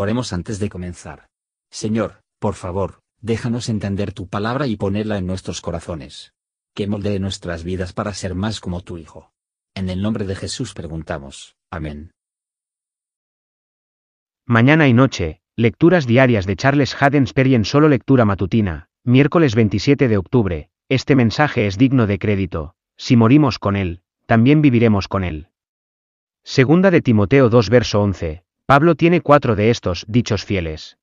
Oremos antes de comenzar. Señor, por favor, déjanos entender tu palabra y ponerla en nuestros corazones. Que moldee nuestras vidas para ser más como tu Hijo. En el nombre de Jesús preguntamos. Amén. Mañana y noche, lecturas diarias de Charles Haddon en solo lectura matutina, miércoles 27 de octubre. Este mensaje es digno de crédito. Si morimos con él, también viviremos con él. Segunda de Timoteo 2 verso 11. Pablo tiene cuatro de estos dichos fieles.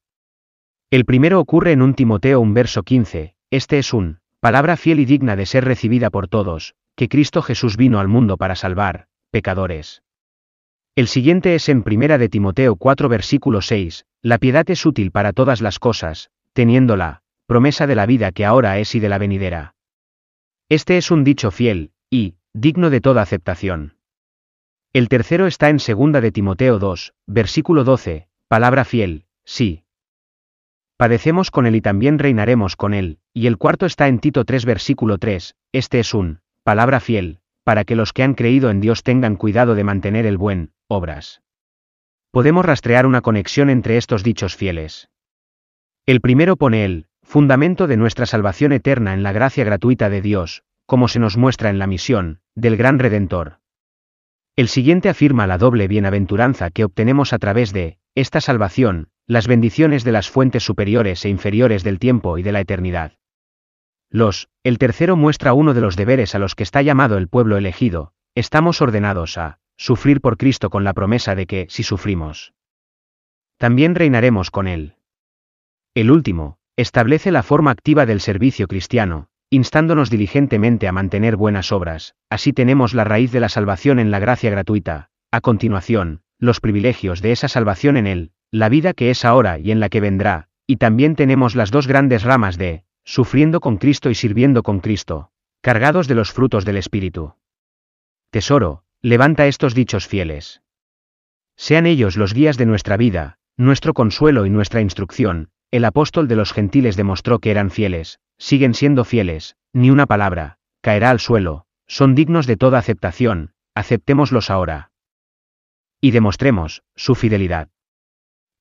El primero ocurre en un Timoteo 1 verso 15, este es un, palabra fiel y digna de ser recibida por todos, que Cristo Jesús vino al mundo para salvar, pecadores. El siguiente es en Primera de Timoteo 4 versículo 6, la piedad es útil para todas las cosas, teniendo la promesa de la vida que ahora es y de la venidera. Este es un dicho fiel, y, digno de toda aceptación. El tercero está en segunda de Timoteo 2, versículo 12, palabra fiel, sí. Padecemos con él y también reinaremos con él, y el cuarto está en Tito 3 versículo 3, este es un, palabra fiel, para que los que han creído en Dios tengan cuidado de mantener el buen, obras. Podemos rastrear una conexión entre estos dichos fieles. El primero pone el, fundamento de nuestra salvación eterna en la gracia gratuita de Dios, como se nos muestra en la misión, del gran Redentor. El siguiente afirma la doble bienaventuranza que obtenemos a través de, esta salvación, las bendiciones de las fuentes superiores e inferiores del tiempo y de la eternidad. Los, el tercero muestra uno de los deberes a los que está llamado el pueblo elegido, estamos ordenados a, sufrir por Cristo con la promesa de que, si sufrimos, también reinaremos con Él. El último, establece la forma activa del servicio cristiano, instándonos diligentemente a mantener buenas obras, así tenemos la raíz de la salvación en la gracia gratuita, a continuación, los privilegios de esa salvación en Él, la vida que es ahora y en la que vendrá, y también tenemos las dos grandes ramas de, sufriendo con Cristo y sirviendo con Cristo, cargados de los frutos del Espíritu. Tesoro, levanta estos dichos fieles. Sean ellos los guías de nuestra vida, nuestro consuelo y nuestra instrucción, el apóstol de los gentiles demostró que eran fieles, siguen siendo fieles, ni una palabra, caerá al suelo, son dignos de toda aceptación, aceptémoslos ahora. Y demostremos, su fidelidad.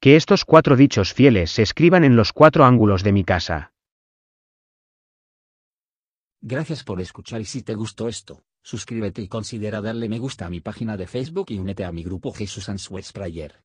Que estos cuatro dichos fieles se escriban en los cuatro ángulos de mi casa. Gracias por escuchar y si te gustó esto, suscríbete y considera darle me gusta a mi página de Facebook y únete a mi grupo Jesús Answers Prayer.